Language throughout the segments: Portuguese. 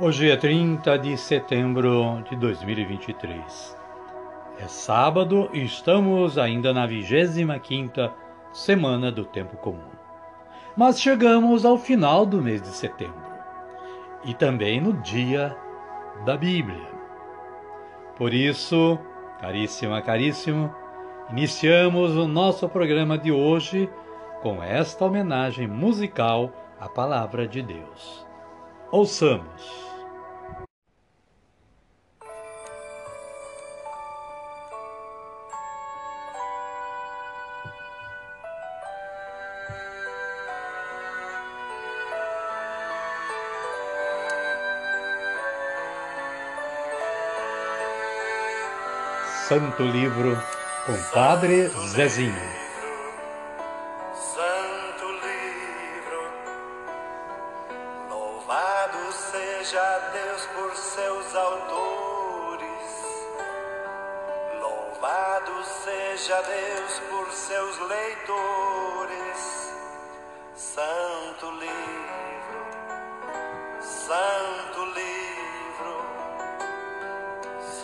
Hoje é 30 de setembro de 2023. É sábado e estamos ainda na 25ª semana do tempo comum. Mas chegamos ao final do mês de setembro e também no dia da Bíblia. Por isso, caríssima, caríssimo, iniciamos o nosso programa de hoje com esta homenagem musical à Palavra de Deus. Ouçamos. Santo Livro com Padre Zezinho. Santo Livro, louvado seja Deus por seus autores, louvado seja Deus por seus leitores. Santo Livro, Santo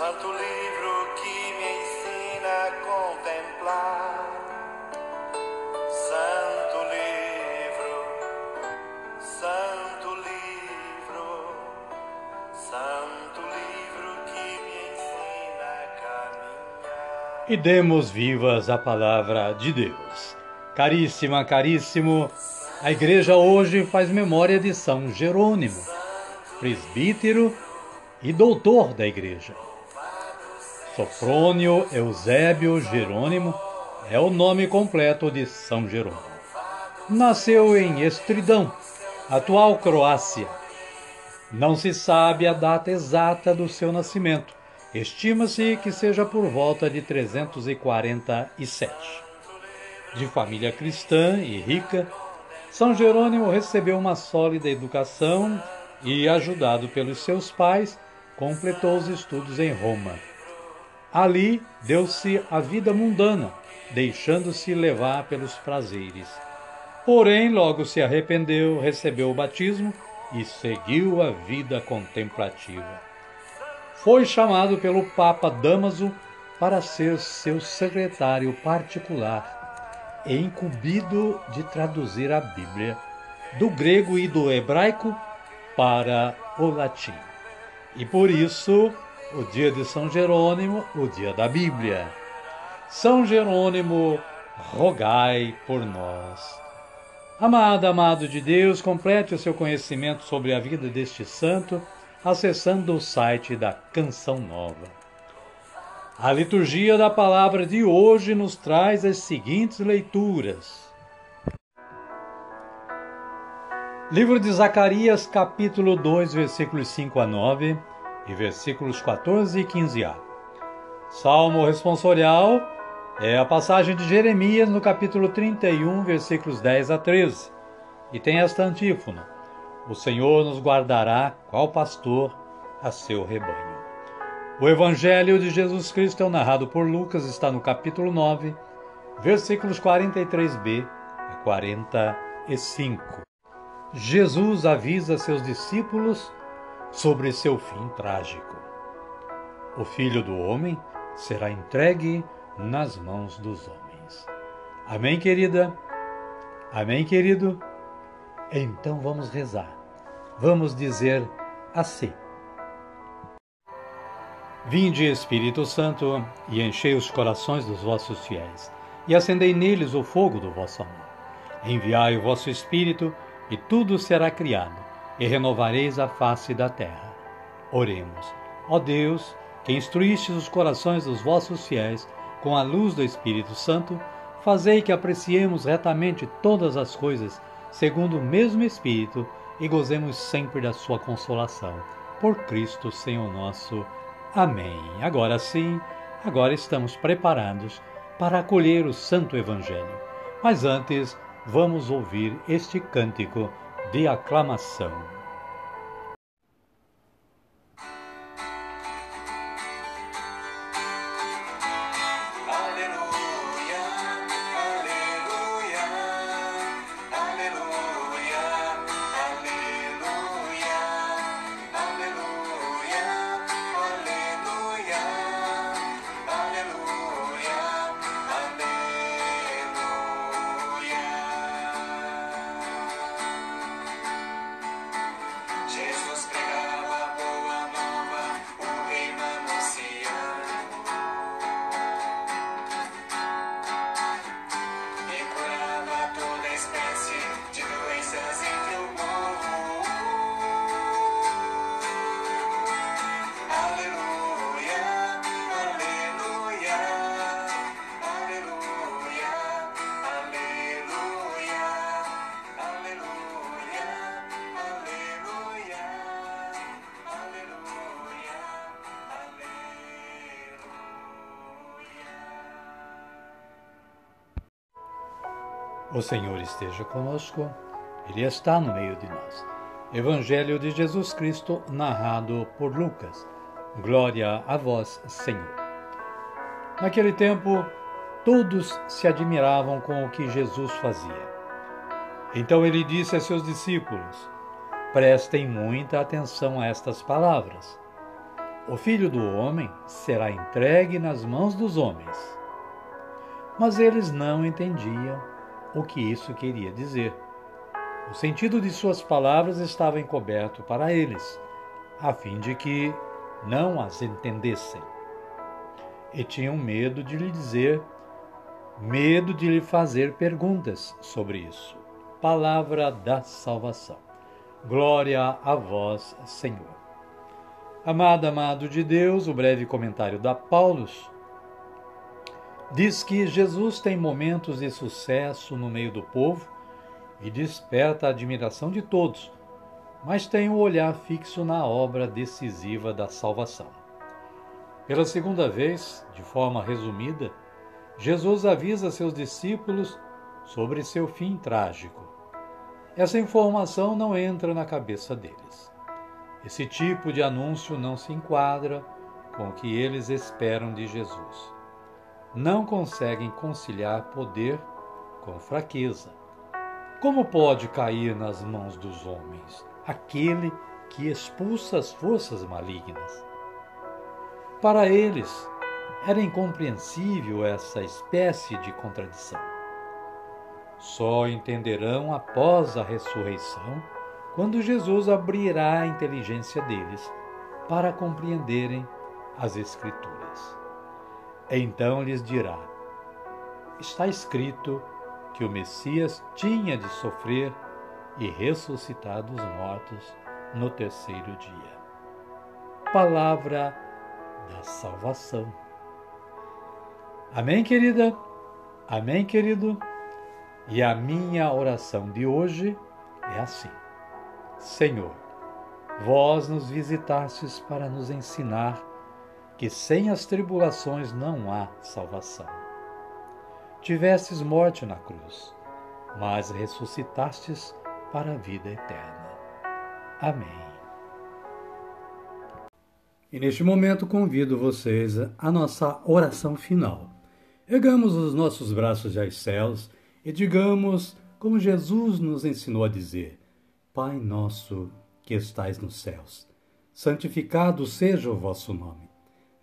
Santo Livro que contemplar. Santo livro, santo livro, santo livro que me ensina a caminhar. E demos vivas a palavra de Deus. Caríssima, caríssimo, a igreja hoje faz memória de São Jerônimo, presbítero e doutor da igreja. Sofrônio Eusébio Jerônimo é o nome completo de São Jerônimo. Nasceu em Estridão, atual Croácia. Não se sabe a data exata do seu nascimento. Estima-se que seja por volta de 347. De família cristã e rica, São Jerônimo recebeu uma sólida educação e, ajudado pelos seus pais, completou os estudos em Roma. Ali deu-se a vida mundana, deixando-se levar pelos prazeres. Porém, logo se arrependeu, recebeu o batismo e seguiu a vida contemplativa. Foi chamado pelo Papa Damaso para ser seu secretário particular e incumbido de traduzir a Bíblia do grego e do hebraico para o latim. E por isso o dia de São Jerônimo, o dia da Bíblia. São Jerônimo, rogai por nós. Amado, amado de Deus, complete o seu conhecimento sobre a vida deste santo acessando o site da Canção Nova. A liturgia da palavra de hoje nos traz as seguintes leituras. Livro de Zacarias, capítulo 2, versículos 5 a 9 e versículos 14 e 15a. Salmo responsorial é a passagem de Jeremias no capítulo 31, versículos 10 a 13, e tem esta antífona: O Senhor nos guardará, qual pastor, a seu rebanho. O Evangelho de Jesus Cristo é narrado por Lucas, está no capítulo 9, versículos 43b a 45. Jesus avisa seus discípulos sobre seu fim trágico. O filho do homem será entregue nas mãos dos homens. Amém, querida? Amém, querido? Então vamos rezar. Vamos dizer assim. Vinde, Espírito Santo, e enchei os corações dos vossos fiéis, e acendei neles o fogo do vosso amor. Enviai o vosso Espírito, e tudo será criado, e renovareis a face da terra. Oremos. Ó Deus, que instruístes os corações dos vossos fiéis com a luz do Espírito Santo, fazei que apreciemos retamente todas as coisas, segundo o mesmo Espírito, e gozemos sempre da sua consolação. Por Cristo, Senhor nosso. Amém. Agora sim, agora estamos preparados para acolher o Santo Evangelho. Mas antes, vamos ouvir este cântico de aclamação. O Senhor esteja conosco, Ele está no meio de nós. Evangelho de Jesus Cristo, narrado por Lucas. Glória a vós, Senhor. Naquele tempo, todos se admiravam com o que Jesus fazia. Então ele disse a seus discípulos: Prestem muita atenção a estas palavras. O filho do homem será entregue nas mãos dos homens. Mas eles não entendiam o que isso queria dizer. O sentido de suas palavras estava encoberto para eles, a fim de que não as entendessem. E tinham medo de lhe dizer, medo de lhe fazer perguntas sobre isso. Palavra da salvação. Glória a vós, Senhor. Amado, amado de Deus, o breve comentário da Paulus diz que Jesus tem momentos de sucesso no meio do povo e desperta a admiração de todos, mas tem o olhar fixo na obra decisiva da salvação. Pela segunda vez, de forma resumida, Jesus avisa seus discípulos sobre seu fim trágico. Essa informação não entra na cabeça deles. Esse tipo de anúncio não se enquadra com o que eles esperam de Jesus. Não conseguem conciliar poder com fraqueza. Como pode cair nas mãos dos homens aquele que expulsa as forças malignas? Para eles, era incompreensível essa espécie de contradição. Só entenderão após a ressurreição, quando Jesus abrirá a inteligência deles para compreenderem as Escrituras. Então lhes dirá: Está escrito que o Messias tinha de sofrer e ressuscitar dos mortos no terceiro dia. Palavra da salvação. Amém, querida? Amém, querido? E a minha oração de hoje é assim: Senhor, vós nos visitastes para nos ensinar que sem as tribulações não há salvação. Tivestes morte na cruz, mas ressuscitastes para a vida eterna. Amém. E neste momento convido vocês à nossa oração final. Ergamos os nossos braços aos céus e digamos, como Jesus nos ensinou a dizer: Pai nosso que estais nos céus, santificado seja o vosso nome.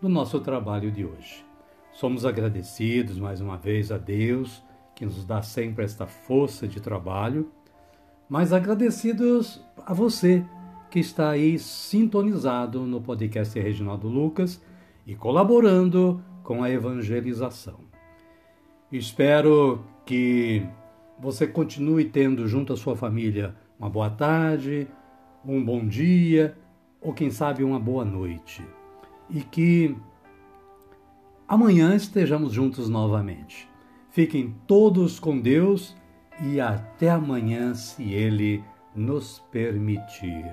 do nosso trabalho de hoje. Somos agradecidos mais uma vez a Deus, que nos dá sempre esta força de trabalho, mas agradecidos a você que está aí sintonizado no podcast Reginaldo Lucas e colaborando com a evangelização. Espero que você continue tendo junto à sua família uma boa tarde, um bom dia ou quem sabe uma boa noite. E que amanhã estejamos juntos novamente. Fiquem todos com Deus e até amanhã, se Ele nos permitir.